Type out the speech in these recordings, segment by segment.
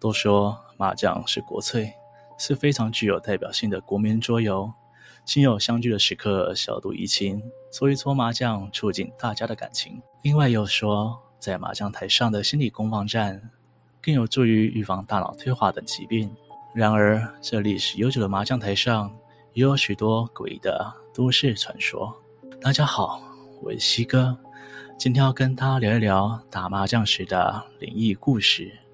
都说麻将是国粹，是非常具有代表性的国民桌游。亲友相聚的时刻，小赌怡情，搓一搓麻将，促进大家的感情。另外又说，在麻将台上的心理攻防战，更有助于预防大脑退化等疾病。然而，这历史悠久的麻将台上，也有许多诡异的都市传说。大家好，我是西哥，今天要跟大家聊一聊打麻将时的灵异故事。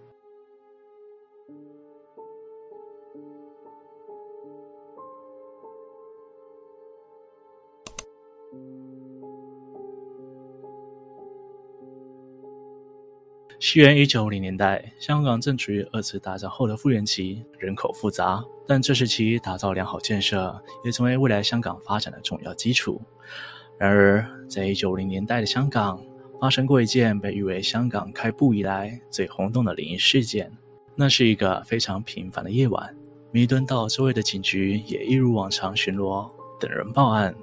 西元一九五零年代，香港正处于二次大战后的复原期，人口复杂，但这时期打造良好建设，也成为未来香港发展的重要基础。然而，在一九五零年代的香港，发生过一件被誉为香港开埠以来最轰动的灵异事件。那是一个非常平凡的夜晚，弥敦道周围的警局也一如往常巡逻，等人报案。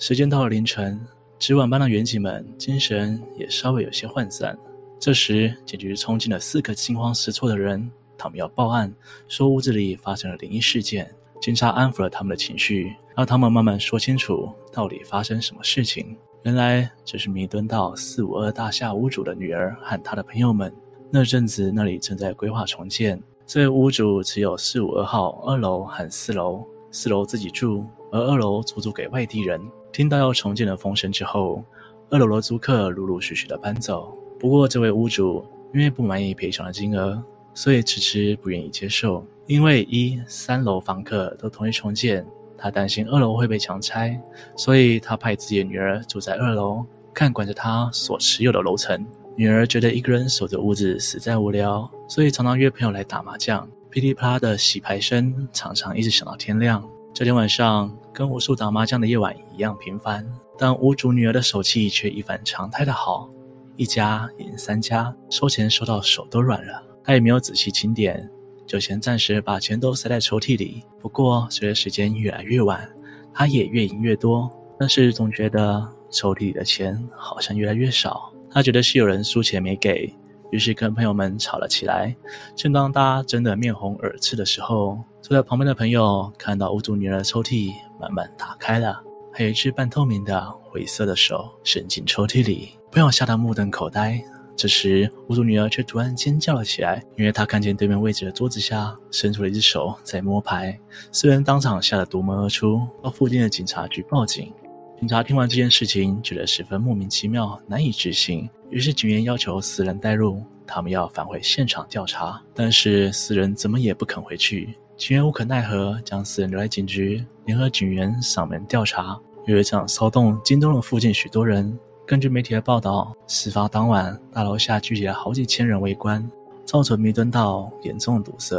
时间到了凌晨，值晚班的员警们精神也稍微有些涣散。这时，警局冲进了四个惊慌失措的人，他们要报案，说屋子里发生了灵异事件。警察安抚了他们的情绪，让他们慢慢说清楚到底发生什么事情。原来，这是弥敦道四五二大厦屋主的女儿和他的朋友们。那阵子，那里正在规划重建，这位屋主只有四五二号二楼和四楼，四楼自己住，而二楼出租给外地人。听到要重建的风声之后，二楼的租客陆陆续续的搬走。不过，这位屋主因为不满意赔偿的金额，所以迟迟不愿意接受。因为一三楼房客都同意重建，他担心二楼会被强拆，所以他派自己的女儿住在二楼，看管着他所持有的楼层。女儿觉得一个人守着屋子实在无聊，所以常常约朋友来打麻将。噼里啪啦的洗牌声常常一直响到天亮。这天晚上跟无数打麻将的夜晚一样平凡，但屋主女儿的手气却一反常态的好。一家赢三家，收钱收到手都软了。他也没有仔细清点，就先暂时把钱都塞在抽屉里。不过随着时间越来越晚，他也越赢越多，但是总觉得抽屉里的钱好像越来越少。他觉得是有人输钱没给，于是跟朋友们吵了起来。正当大家争得面红耳赤的时候，坐在旁边的朋友看到屋主女儿的抽屉慢慢打开了，还有一只半透明的灰色的手伸进抽屉里。朋友吓得目瞪口呆，这时屋主女儿却突然尖叫了起来，因为她看见对面位置的桌子下伸出了一只手在摸牌。四人当场吓得夺门而出，到附近的警察局报警。警察听完这件事情，觉得十分莫名其妙，难以置信，于是警员要求四人带路，他们要返回现场调查。但是四人怎么也不肯回去，警员无可奈何，将四人留在警局，联合警员上门调查。因为这场骚动惊动了附近许多人。根据媒体的报道，事发当晚，大楼下聚集了好几千人围观，造成弥敦道严重堵塞。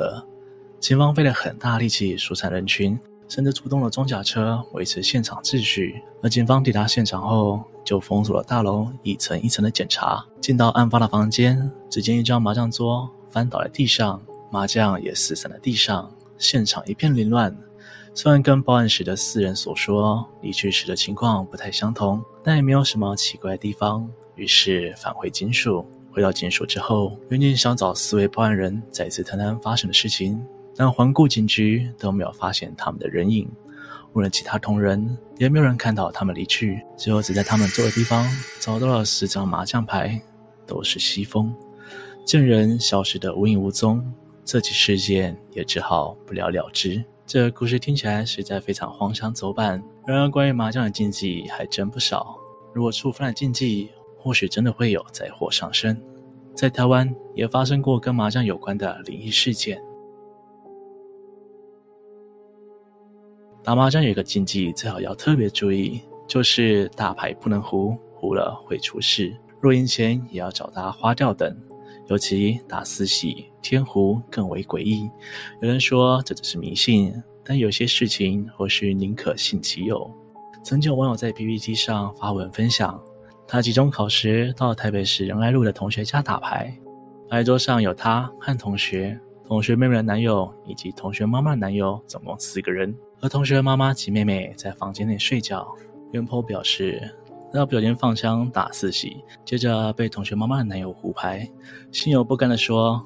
警方费了很大力气疏散人群，甚至出动了装甲车维持现场秩序。而警方抵达现场后，就封锁了大楼，一层一层的检查。进到案发的房间，只见一张麻将桌翻倒在地上，麻将也四散在地上，现场一片凌乱。虽然跟报案时的四人所说离去时的情况不太相同，但也没有什么奇怪的地方。于是返回警署，回到警署之后，员警想找四位报案人再次谈谈发生的事情，但环顾警局都没有发现他们的人影。问了其他同仁，也没有人看到他们离去。最后只在他们坐的地方找到了十张麻将牌，都是西风，证人消失得无影无踪，这起事件也只好不了了之。这故事听起来实在非常荒腔走板，然而关于麻将的禁忌还真不少。如果触犯了禁忌，或许真的会有灾祸上身。在台湾也发生过跟麻将有关的灵异事件。打麻将有一个禁忌，最好要特别注意，就是大牌不能胡，胡了会出事。若赢钱也要找他花掉等。尤其打四喜、天胡更为诡异。有人说这只是迷信，但有些事情或许宁可信其有。曾经有网友在 PPT 上发文分享，他期中考时到台北市仁爱路的同学家打牌，牌桌上有他和同学、同学妹妹的男友以及同学妈妈的男友，总共四个人。而同学妈妈及妹妹在房间内睡觉。原 po 表示。在不小心放枪打四喜，接着被同学妈妈的男友胡牌，心有不甘地说：“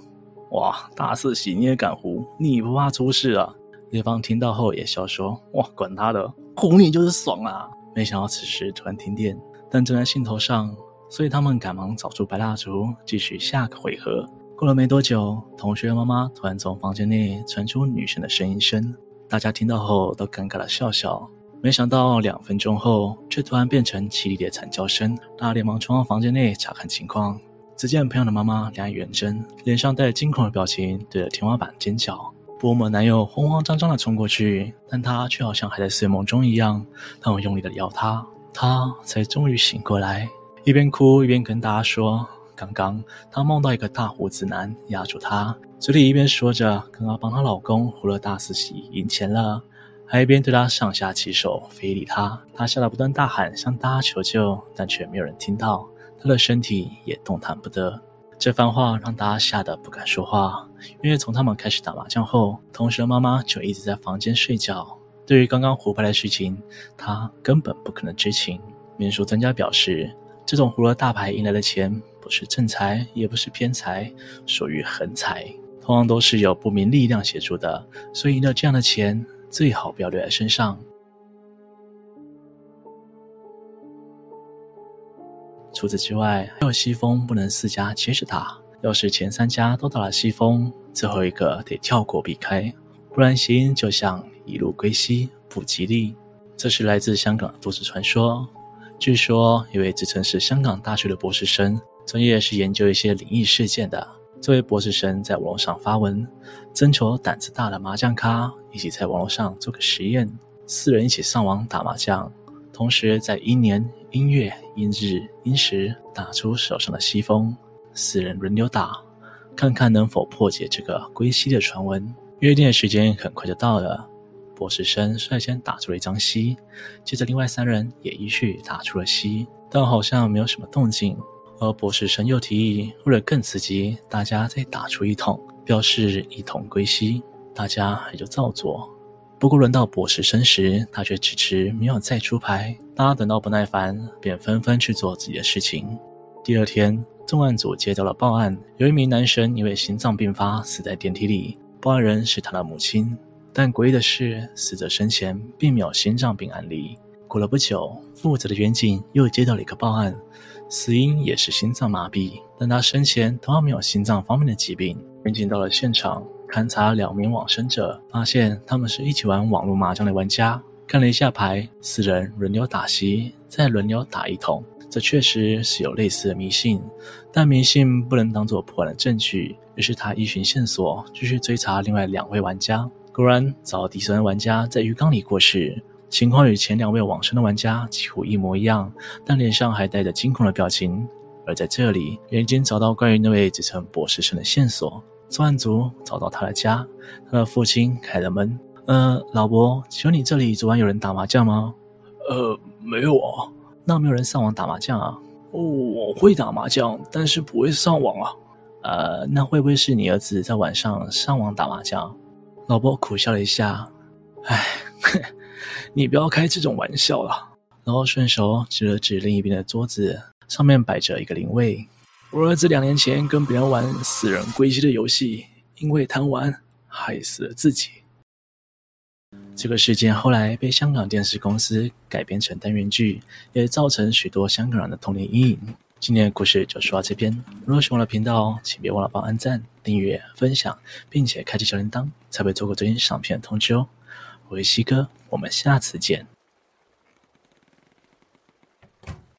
哇，大四喜你也敢胡？你不怕出事啊？”对方听到后也笑说：“哇，管他的，胡你就是爽啊！”没想到此时突然停电，但正在兴头上，所以他们赶忙找出白蜡烛，继续下个回合。过了没多久，同学妈妈突然从房间内传出女生的声音声，大家听到后都尴尬的笑笑。没想到两分钟后，却突然变成凄厉的惨叫声，大家连忙冲到房间内查看情况。只见朋友的妈妈两眼圆睁，脸上带着惊恐的表情，对着天花板尖叫。波摩男友慌慌张张的冲过去，但他却好像还在睡梦中一样，他们用力的摇他，他才终于醒过来，一边哭一边跟大家说。刚刚她梦到一个大胡子男压住她，嘴里一边说着刚刚帮她老公胡了大四喜赢钱了，还一边对她上下其手，非礼她。她吓得不断大喊向大家求救，但却没有人听到，她的身体也动弹不得。这番话让大家吓得不敢说话，因为从他们开始打麻将后，同学的妈妈就一直在房间睡觉。对于刚刚胡牌的事情，她根本不可能知情。民俗专家表示，这种胡了大牌赢来的钱。不是正财，也不是偏财，属于横财，通常都是有不明力量协助的，所以赢了这样的钱，最好不要留在身上。除此之外，还有西风不能四家接着打，要是前三家都打了西风，最后一个得跳过避开，不然谐音就像一路归西不吉利。这是来自香港的都市传说，据说一位自称是香港大学的博士生。专业是研究一些灵异事件的。这位博士生在网络上发文，征求胆子大的麻将咖一起在网络上做个实验。四人一起上网打麻将，同时在阴年、阴月、阴日、阴时打出手上的西风。四人轮流打，看看能否破解这个归西的传闻。约定的时间很快就到了，博士生率先打出了一张西，接着另外三人也依序打出了西，但好像没有什么动静。而博士生又提议，为了更刺激，大家再打出一桶，表示一桶归西。大家也就照做。不过轮到博士生时，他却迟迟没有再出牌。大家等到不耐烦，便纷纷去做自己的事情。第二天，重案组接到了报案，有一名男生因为心脏病发死在电梯里。报案人是他的母亲，但诡异的是，死者生前并没有心脏病案例。过了不久，负责的员警又接到了一个报案。死因也是心脏麻痹，但他生前同样没有心脏方面的疾病。民警到了现场，勘查两名往生者，发现他们是一起玩网络麻将的玩家。看了一下牌，四人轮流打席，再轮流打一筒，这确实是有类似的迷信，但迷信不能当做破案的证据。于是他依循线索，继续追查另外两位玩家。果然，找到第三玩家在浴缸里过世。情况与前两位往生的玩家几乎一模一样，但脸上还带着惊恐的表情。而在这里，也已经找到关于那位自称博士生的线索。专案组找到他的家，他的父亲开了门：“呃，老伯，请问你这里昨晚有人打麻将吗？”“呃，没有啊。”“那没有人上网打麻将啊？”“哦，我会打麻将，但是不会上网啊。”“呃，那会不会是你儿子在晚上上网打麻将？”老伯苦笑了一下：“唉。”你不要开这种玩笑了。然后顺手指了指另一边的桌子，上面摆着一个灵位。我儿子两年前跟别人玩死人归西的游戏，因为贪玩害死了自己。这个事件后来被香港电视公司改编成单元剧，也造成许多香港人的童年阴影。今天的故事就说到这边。如果喜欢我的频道，请别忘了帮我按赞、订阅、分享，并且开启小铃铛，才不会错过最新上片的通知哦。我是西哥，我们下次见。